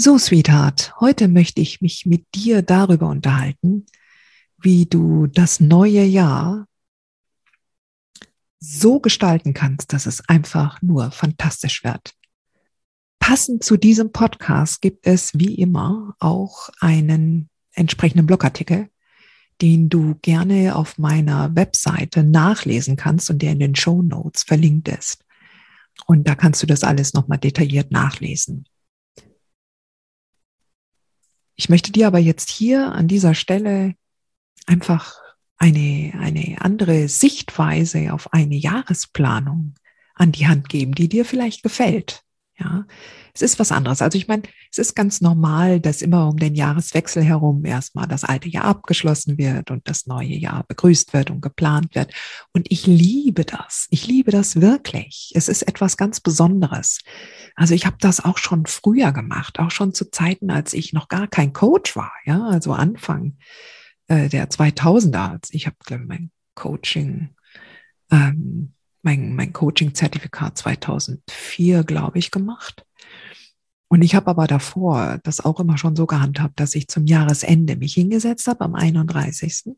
So, Sweetheart, heute möchte ich mich mit dir darüber unterhalten, wie du das neue Jahr so gestalten kannst, dass es einfach nur fantastisch wird. Passend zu diesem Podcast gibt es wie immer auch einen entsprechenden Blogartikel, den du gerne auf meiner Webseite nachlesen kannst und der in den Show Notes verlinkt ist. Und da kannst du das alles nochmal detailliert nachlesen. Ich möchte dir aber jetzt hier an dieser Stelle einfach eine, eine andere Sichtweise auf eine Jahresplanung an die Hand geben, die dir vielleicht gefällt. Ja, es ist was anderes. Also ich meine, es ist ganz normal, dass immer um den Jahreswechsel herum erstmal das alte Jahr abgeschlossen wird und das neue Jahr begrüßt wird und geplant wird. Und ich liebe das. Ich liebe das wirklich. Es ist etwas ganz Besonderes. Also ich habe das auch schon früher gemacht, auch schon zu Zeiten, als ich noch gar kein Coach war. Ja, also Anfang äh, der 2000er. Ich habe mein Coaching ähm, mein, mein Coaching-Zertifikat 2004, glaube ich, gemacht. Und ich habe aber davor das auch immer schon so gehandhabt, dass ich zum Jahresende mich hingesetzt habe am 31.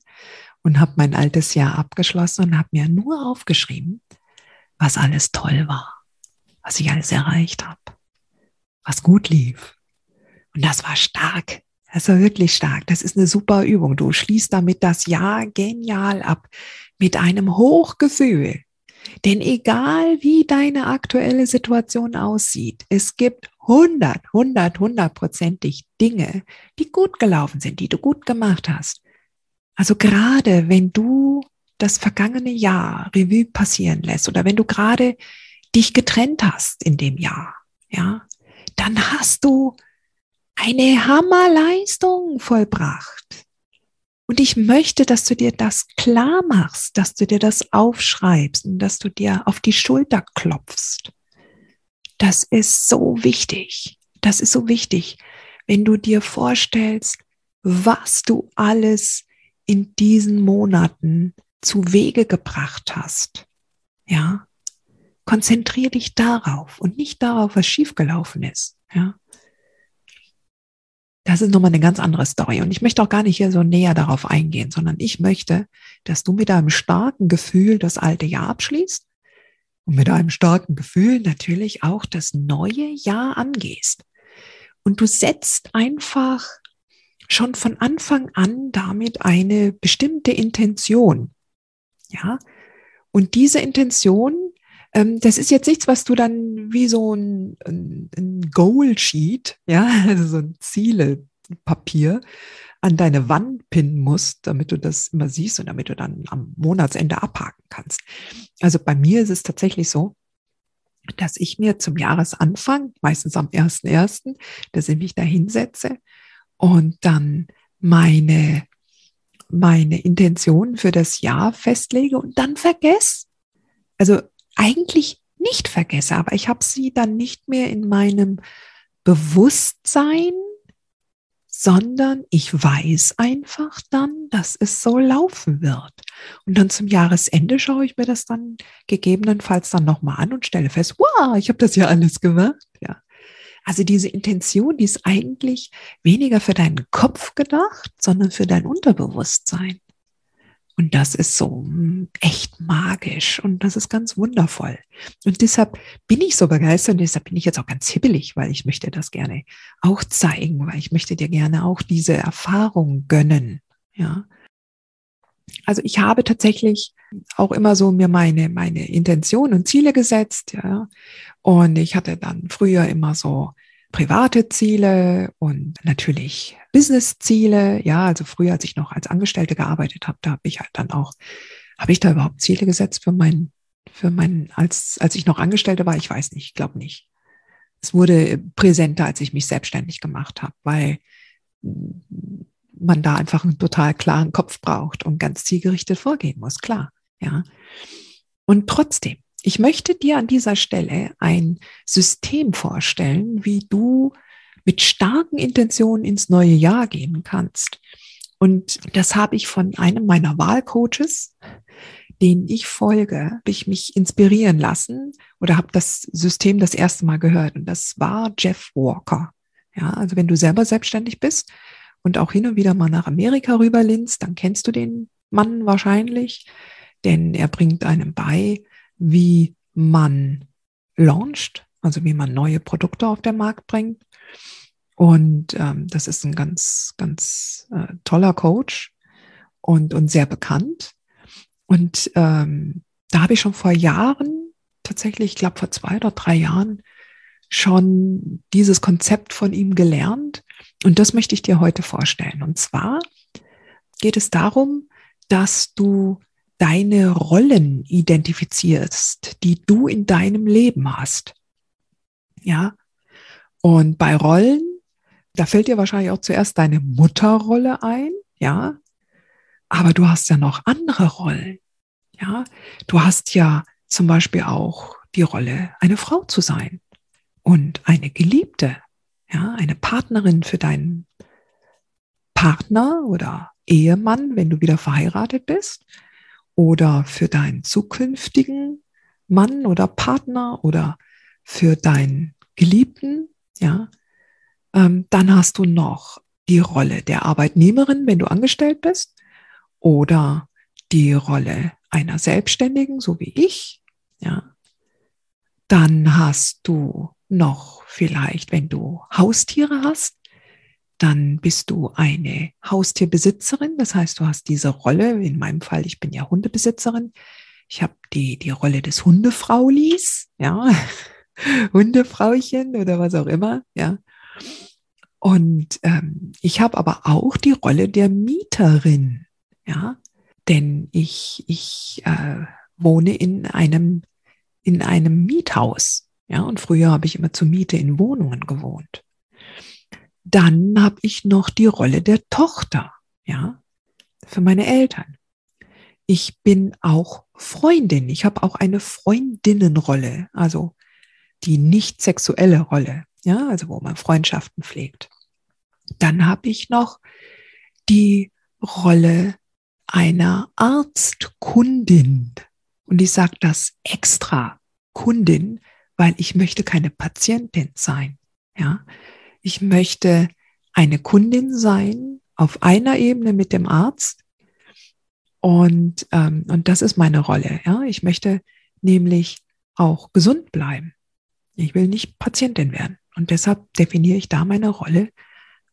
und habe mein altes Jahr abgeschlossen und habe mir nur aufgeschrieben, was alles toll war, was ich alles erreicht habe, was gut lief. Und das war stark. Das war wirklich stark. Das ist eine super Übung. Du schließt damit das Jahr genial ab mit einem Hochgefühl. Denn egal wie deine aktuelle Situation aussieht, es gibt 100, 100, 100%ig Dinge, die gut gelaufen sind, die du gut gemacht hast. Also gerade wenn du das vergangene Jahr Revue passieren lässt oder wenn du gerade dich getrennt hast in dem Jahr, ja, dann hast du eine Hammerleistung vollbracht. Und ich möchte, dass du dir das klar machst, dass du dir das aufschreibst und dass du dir auf die Schulter klopfst. Das ist so wichtig. Das ist so wichtig, wenn du dir vorstellst, was du alles in diesen Monaten zu Wege gebracht hast. Ja, konzentriere dich darauf und nicht darauf, was schiefgelaufen ist. Ja, das ist nochmal eine ganz andere Story. Und ich möchte auch gar nicht hier so näher darauf eingehen, sondern ich möchte, dass du mit einem starken Gefühl das alte Jahr abschließt und mit einem starken Gefühl natürlich auch das neue Jahr angehst. Und du setzt einfach schon von Anfang an damit eine bestimmte Intention. Ja. Und diese Intention, das ist jetzt nichts, was du dann wie so ein, ein, ein Goal Sheet, ja, also so ein Zielepapier an deine Wand pinnen musst, damit du das immer siehst und damit du dann am Monatsende abhaken kannst. Also bei mir ist es tatsächlich so, dass ich mir zum Jahresanfang, meistens am 1.1., dass ich mich da hinsetze und dann meine, meine Intention für das Jahr festlege und dann vergesse. Also eigentlich nicht vergesse, aber ich habe sie dann nicht mehr in meinem Bewusstsein, sondern ich weiß einfach dann, dass es so laufen wird. Und dann zum Jahresende schaue ich mir das dann gegebenenfalls dann nochmal an und stelle fest, wow, ich habe das ja alles gemacht. Ja. Also diese Intention, die ist eigentlich weniger für deinen Kopf gedacht, sondern für dein Unterbewusstsein. Und das ist so hm, echt magisch und das ist ganz wundervoll. Und deshalb bin ich so begeistert und deshalb bin ich jetzt auch ganz hibbelig, weil ich möchte das gerne auch zeigen, weil ich möchte dir gerne auch diese Erfahrung gönnen. Ja. Also ich habe tatsächlich auch immer so mir meine, meine Intention und Ziele gesetzt, ja. Und ich hatte dann früher immer so private Ziele und natürlich Business-Ziele. Ja, also früher, als ich noch als Angestellte gearbeitet habe, da habe ich halt dann auch, habe ich da überhaupt Ziele gesetzt für mein, für mein, als, als ich noch Angestellte war? Ich weiß nicht, ich glaube nicht. Es wurde präsenter, als ich mich selbstständig gemacht habe, weil man da einfach einen total klaren Kopf braucht und ganz zielgerichtet vorgehen muss, klar. Ja. Und trotzdem, ich möchte dir an dieser Stelle ein System vorstellen, wie du mit starken Intentionen ins neue Jahr gehen kannst. Und das habe ich von einem meiner Wahlcoaches, den ich folge, habe ich mich inspirieren lassen oder habe das System das erste Mal gehört. Und das war Jeff Walker. Ja, also wenn du selber selbstständig bist und auch hin und wieder mal nach Amerika rüberlinst, dann kennst du den Mann wahrscheinlich, denn er bringt einem bei, wie man launcht, also wie man neue Produkte auf den Markt bringt. Und ähm, das ist ein ganz, ganz äh, toller Coach und, und sehr bekannt. Und ähm, da habe ich schon vor Jahren, tatsächlich, ich glaube vor zwei oder drei Jahren, schon dieses Konzept von ihm gelernt. Und das möchte ich dir heute vorstellen. Und zwar geht es darum, dass du deine Rollen identifizierst, die du in deinem Leben hast. Ja. Und bei Rollen, da fällt dir wahrscheinlich auch zuerst deine Mutterrolle ein, ja. Aber du hast ja noch andere Rollen. Ja. Du hast ja zum Beispiel auch die Rolle, eine Frau zu sein und eine Geliebte, ja, eine Partnerin für deinen Partner oder Ehemann, wenn du wieder verheiratet bist oder für deinen zukünftigen Mann oder Partner oder für deinen Geliebten, ja, ähm, dann hast du noch die Rolle der Arbeitnehmerin, wenn du angestellt bist, oder die Rolle einer Selbstständigen, so wie ich, ja. Dann hast du noch vielleicht, wenn du Haustiere hast, dann bist du eine Haustierbesitzerin. Das heißt, du hast diese Rolle. In meinem Fall, ich bin ja Hundebesitzerin. Ich habe die, die Rolle des Hundefraulis, ja, Hundefrauchen oder was auch immer, ja. Und ähm, ich habe aber auch die Rolle der Mieterin, ja, denn ich, ich äh, wohne in einem, in einem Miethaus, ja, und früher habe ich immer zur Miete in Wohnungen gewohnt. Dann habe ich noch die Rolle der Tochter, ja, für meine Eltern. Ich bin auch Freundin. Ich habe auch eine Freundinnenrolle, also die nicht sexuelle Rolle, ja, also wo man Freundschaften pflegt. Dann habe ich noch die Rolle einer Arztkundin. Und ich sage das extra Kundin, weil ich möchte keine Patientin sein. Ja, ich möchte eine Kundin sein auf einer Ebene mit dem Arzt. Und, ähm, und das ist meine Rolle. Ja? Ich möchte nämlich auch gesund bleiben. Ich will nicht Patientin werden. Und deshalb definiere ich da meine Rolle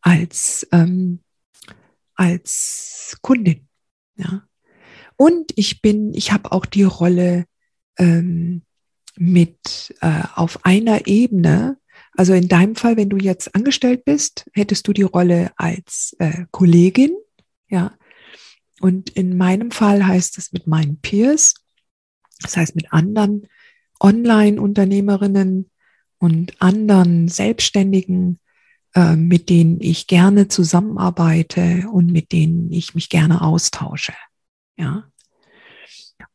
als, ähm, als Kundin. Ja? Und ich bin, ich habe auch die Rolle ähm, mit äh, auf einer Ebene also in deinem Fall, wenn du jetzt angestellt bist, hättest du die Rolle als äh, Kollegin, ja. Und in meinem Fall heißt es mit meinen Peers, das heißt mit anderen Online-Unternehmerinnen und anderen Selbstständigen, äh, mit denen ich gerne zusammenarbeite und mit denen ich mich gerne austausche, ja.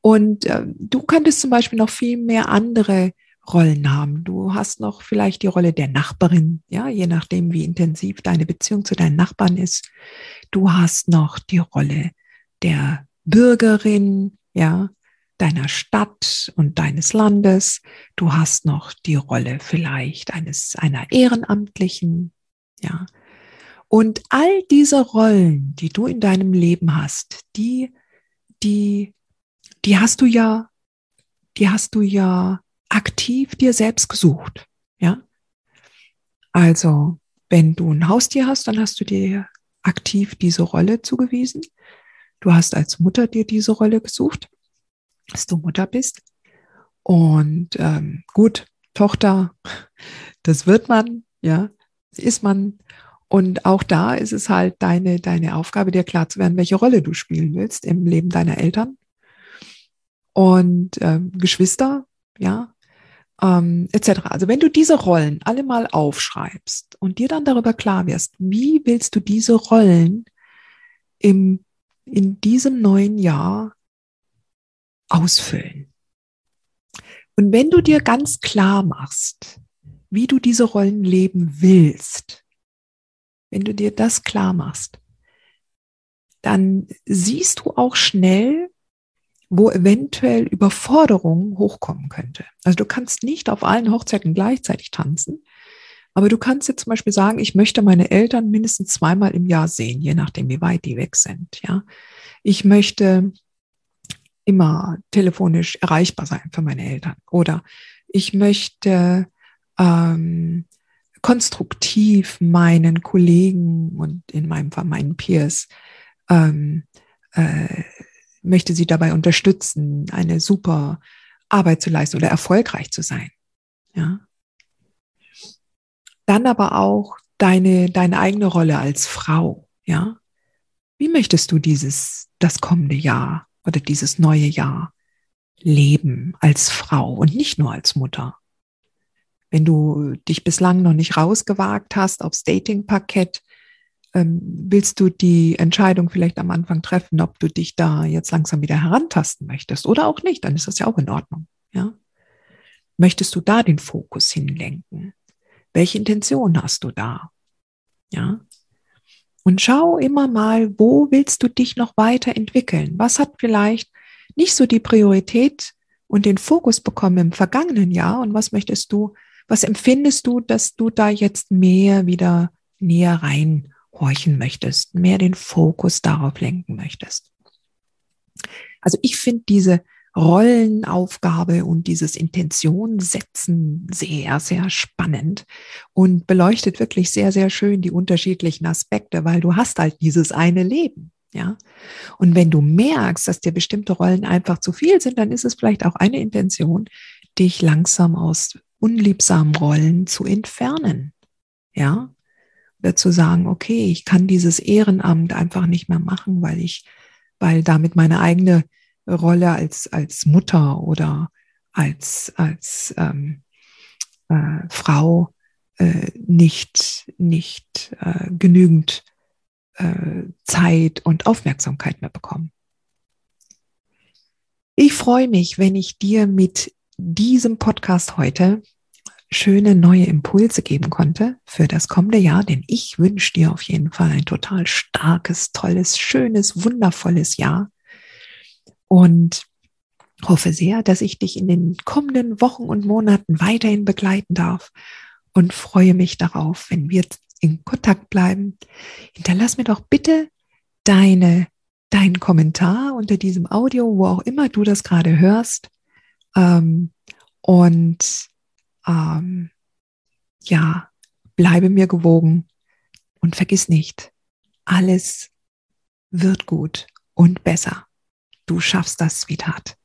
Und äh, du könntest zum Beispiel noch viel mehr andere Rollen haben. Du hast noch vielleicht die Rolle der Nachbarin, ja, je nachdem, wie intensiv deine Beziehung zu deinen Nachbarn ist. Du hast noch die Rolle der Bürgerin, ja, deiner Stadt und deines Landes. Du hast noch die Rolle vielleicht eines, einer Ehrenamtlichen, ja. Und all diese Rollen, die du in deinem Leben hast, die, die, die hast du ja, die hast du ja aktiv dir selbst gesucht. Ja. Also, wenn du ein Haustier hast, dann hast du dir aktiv diese Rolle zugewiesen. Du hast als Mutter dir diese Rolle gesucht, dass du Mutter bist. Und ähm, gut, Tochter, das wird man, Ja, ist man. Und auch da ist es halt deine, deine Aufgabe, dir klar zu werden, welche Rolle du spielen willst im Leben deiner Eltern und äh, Geschwister, ja, ähm, etc. Also wenn du diese Rollen alle mal aufschreibst und dir dann darüber klar wirst, wie willst du diese Rollen im, in diesem neuen Jahr ausfüllen? Und wenn du dir ganz klar machst, wie du diese Rollen leben willst, wenn du dir das klar machst, dann siehst du auch schnell, wo eventuell Überforderung hochkommen könnte. Also du kannst nicht auf allen Hochzeiten gleichzeitig tanzen, aber du kannst jetzt zum Beispiel sagen, ich möchte meine Eltern mindestens zweimal im Jahr sehen, je nachdem, wie weit die weg sind. Ja, ich möchte immer telefonisch erreichbar sein für meine Eltern oder ich möchte ähm, konstruktiv meinen Kollegen und in meinem Fall meinen Peers ähm, äh, möchte sie dabei unterstützen, eine super Arbeit zu leisten oder erfolgreich zu sein. Ja. Dann aber auch deine, deine eigene Rolle als Frau. Ja. Wie möchtest du dieses, das kommende Jahr oder dieses neue Jahr leben als Frau und nicht nur als Mutter? Wenn du dich bislang noch nicht rausgewagt hast aufs Dating-Parkett, ähm, willst du die Entscheidung vielleicht am Anfang treffen, ob du dich da jetzt langsam wieder herantasten möchtest oder auch nicht, dann ist das ja auch in Ordnung. Ja? Möchtest du da den Fokus hinlenken? Welche Intention hast du da? Ja? Und schau immer mal, wo willst du dich noch weiterentwickeln? Was hat vielleicht nicht so die Priorität und den Fokus bekommen im vergangenen Jahr und was möchtest du, was empfindest du, dass du da jetzt mehr wieder näher rein horchen möchtest, mehr den Fokus darauf lenken möchtest. Also ich finde diese Rollenaufgabe und dieses Intentionsetzen sehr, sehr spannend und beleuchtet wirklich sehr, sehr schön die unterschiedlichen Aspekte, weil du hast halt dieses eine Leben. Ja. Und wenn du merkst, dass dir bestimmte Rollen einfach zu viel sind, dann ist es vielleicht auch eine Intention, dich langsam aus unliebsamen Rollen zu entfernen. Ja zu sagen, okay, ich kann dieses Ehrenamt einfach nicht mehr machen, weil ich, weil damit meine eigene Rolle als, als Mutter oder als, als ähm, äh, Frau äh, nicht, nicht äh, genügend äh, Zeit und Aufmerksamkeit mehr bekommen. Ich freue mich, wenn ich dir mit diesem Podcast heute schöne neue Impulse geben konnte für das kommende Jahr, denn ich wünsche dir auf jeden Fall ein total starkes, tolles, schönes, wundervolles Jahr und hoffe sehr, dass ich dich in den kommenden Wochen und Monaten weiterhin begleiten darf und freue mich darauf, wenn wir in Kontakt bleiben. Hinterlass mir doch bitte deine, deinen Kommentar unter diesem Audio, wo auch immer du das gerade hörst. Ähm, und ähm, ja, bleibe mir gewogen und vergiss nicht, alles wird gut und besser. Du schaffst das, Sweetheart.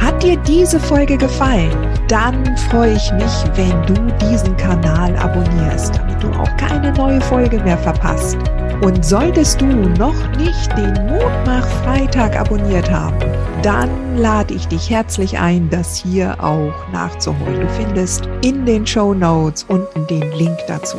Hat dir diese Folge gefallen? Dann freue ich mich, wenn du diesen Kanal abonnierst, damit du auch keine neue Folge mehr verpasst. Und solltest du noch nicht den Mutmach Freitag abonniert haben, dann lade ich dich herzlich ein, das hier auch nachzuholen. Du findest in den Show Notes unten den Link dazu.